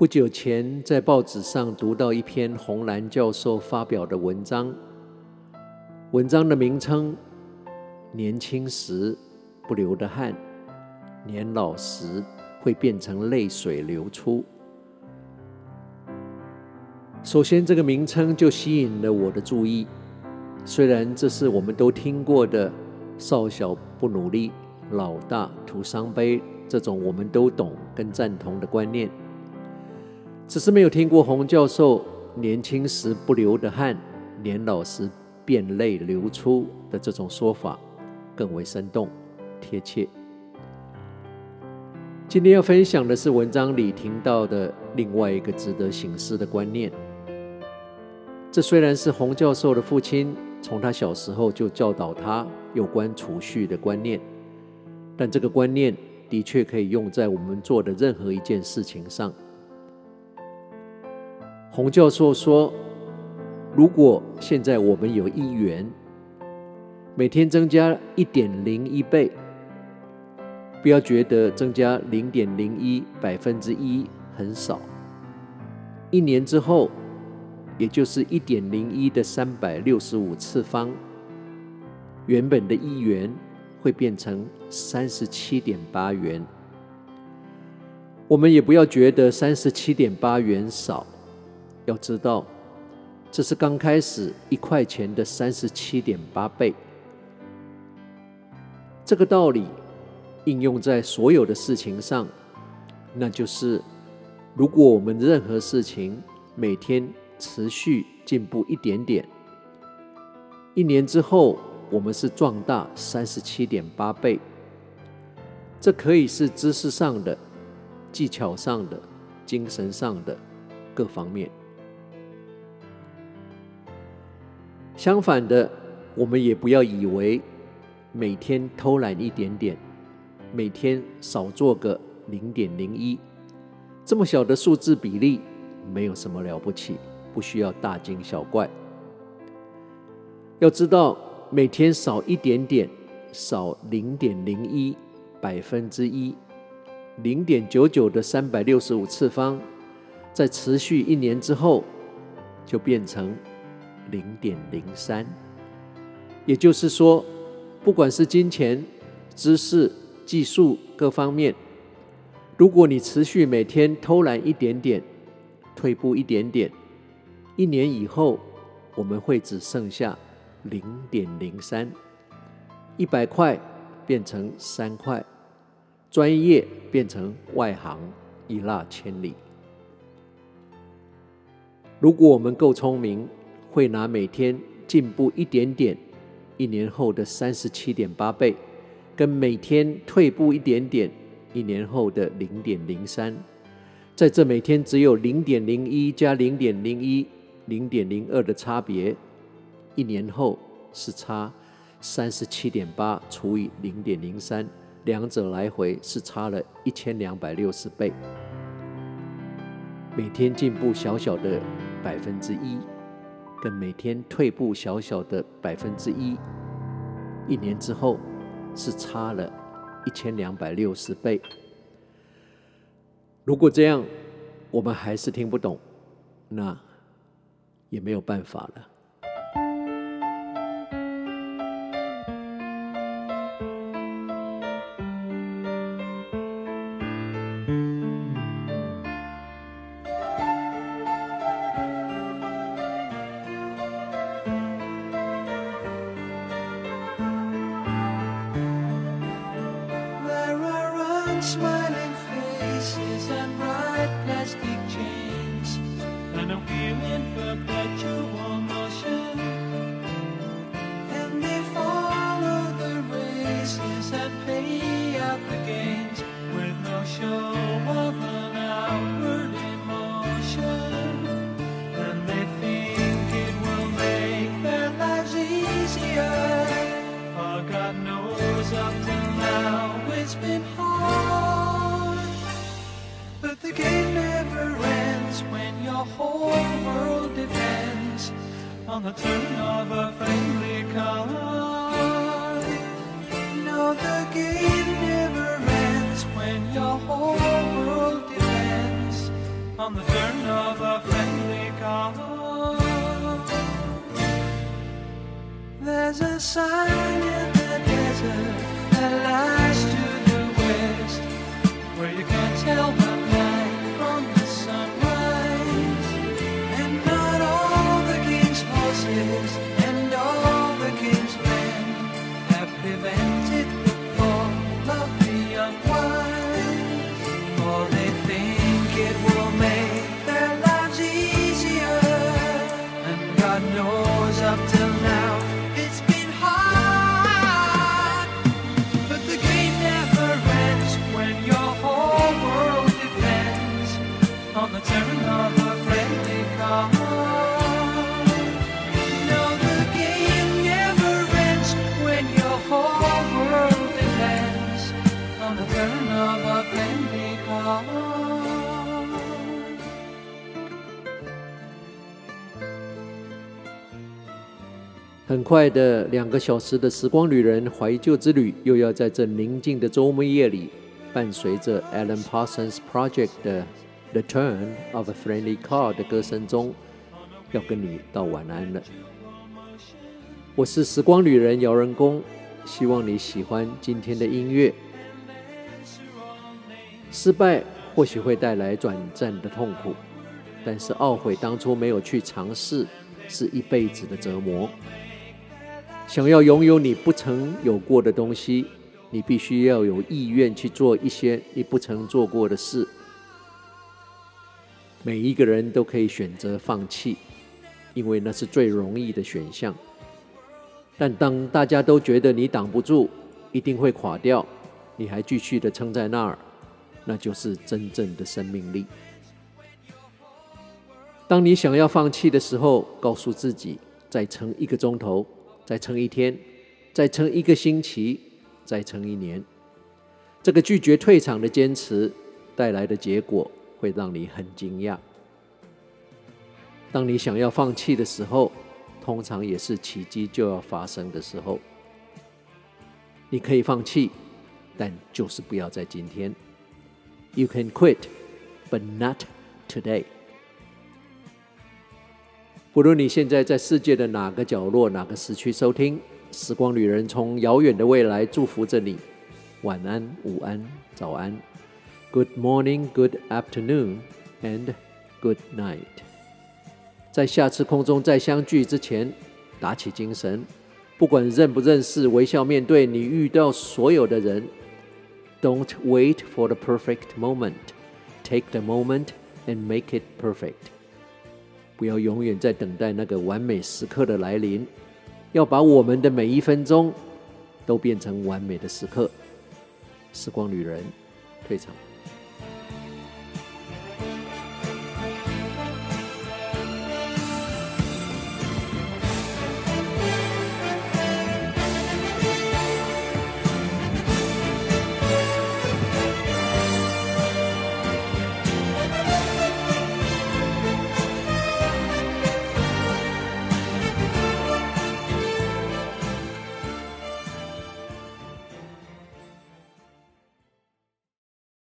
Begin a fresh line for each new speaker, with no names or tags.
不久前在报纸上读到一篇洪兰教授发表的文章，文章的名称：年轻时不流的汗，年老时会变成泪水流出。首先，这个名称就吸引了我的注意。虽然这是我们都听过的“少小不努力，老大徒伤悲”这种我们都懂跟赞同的观念，只是没有听过洪教授“年轻时不流的汗，年老时变泪流出”的这种说法更为生动贴切。今天要分享的是文章里听到的另外一个值得省思的观念。这虽然是洪教授的父亲从他小时候就教导他有关储蓄的观念，但这个观念的确可以用在我们做的任何一件事情上。洪教授说：“如果现在我们有一元，每天增加一点零一倍，不要觉得增加零点零一百分之一很少，一年之后。”也就是一点零一的三百六十五次方，原本的一元会变成三十七点八元。我们也不要觉得三十七点八元少，要知道这是刚开始一块钱的三十七点八倍。这个道理应用在所有的事情上，那就是如果我们任何事情每天。持续进步一点点，一年之后，我们是壮大三十七点八倍。这可以是知识上的、技巧上的、精神上的各方面。相反的，我们也不要以为每天偷懒一点点，每天少做个零点零一，这么小的数字比例没有什么了不起。不需要大惊小怪。要知道，每天少一点点，少零点零一百分之一，零点九九的三百六十五次方，在持续一年之后，就变成零点零三。也就是说，不管是金钱、知识、技术各方面，如果你持续每天偷懒一点点，退步一点点。一年以后，我们会只剩下零点零三，一百块变成三块，专业变成外行，一落千里。如果我们够聪明，会拿每天进步一点点，一年后的三十七点八倍，跟每天退步一点点，一年后的零点零三，在这每天只有零点零一加零点零一。零点零二的差别，一年后是差三十七点八除以零点零三，两者来回是差了一千两百六十倍。每天进步小小的百分之一，跟每天退步小小的百分之一，一年之后是差了一千两百六十倍。如果这样，我们还是听不懂，那。也没有办法了。
smiling faces and bright plastic chains and a wheel for. On the turn of a friendly call. There's a sign
很快的，两个小时的时光旅人怀旧之旅，又要在这宁静的周末夜里，伴随着 Alan Parsons Project 的《The Turn of a Friendly Car》的歌声中，要跟你道晚安了。我是时光旅人姚仁恭，希望你喜欢今天的音乐。失败或许会带来短暂的痛苦，但是懊悔当初没有去尝试，是一辈子的折磨。想要拥有你不曾有过的东西，你必须要有意愿去做一些你不曾做过的事。每一个人都可以选择放弃，因为那是最容易的选项。但当大家都觉得你挡不住，一定会垮掉，你还继续的撑在那儿，那就是真正的生命力。当你想要放弃的时候，告诉自己再撑一个钟头。再撑一天，再撑一个星期，再撑一年，这个拒绝退场的坚持带来的结果会让你很惊讶。当你想要放弃的时候，通常也是奇迹就要发生的时候。你可以放弃，但就是不要在今天。You can quit, but not today. 不论你现在在世界的哪个角落、哪个时区收听，《时光旅人》从遥远的未来祝福着你。晚安、午安、早安，Good morning, Good afternoon, and Good night。在下次空中再相聚之前，打起精神，不管认不认识，微笑面对你遇到所有的人。Don't wait for the perfect moment. Take the moment and make it perfect. 不要永远在等待那个完美时刻的来临，要把我们的每一分钟都变成完美的时刻。时光旅人，退场。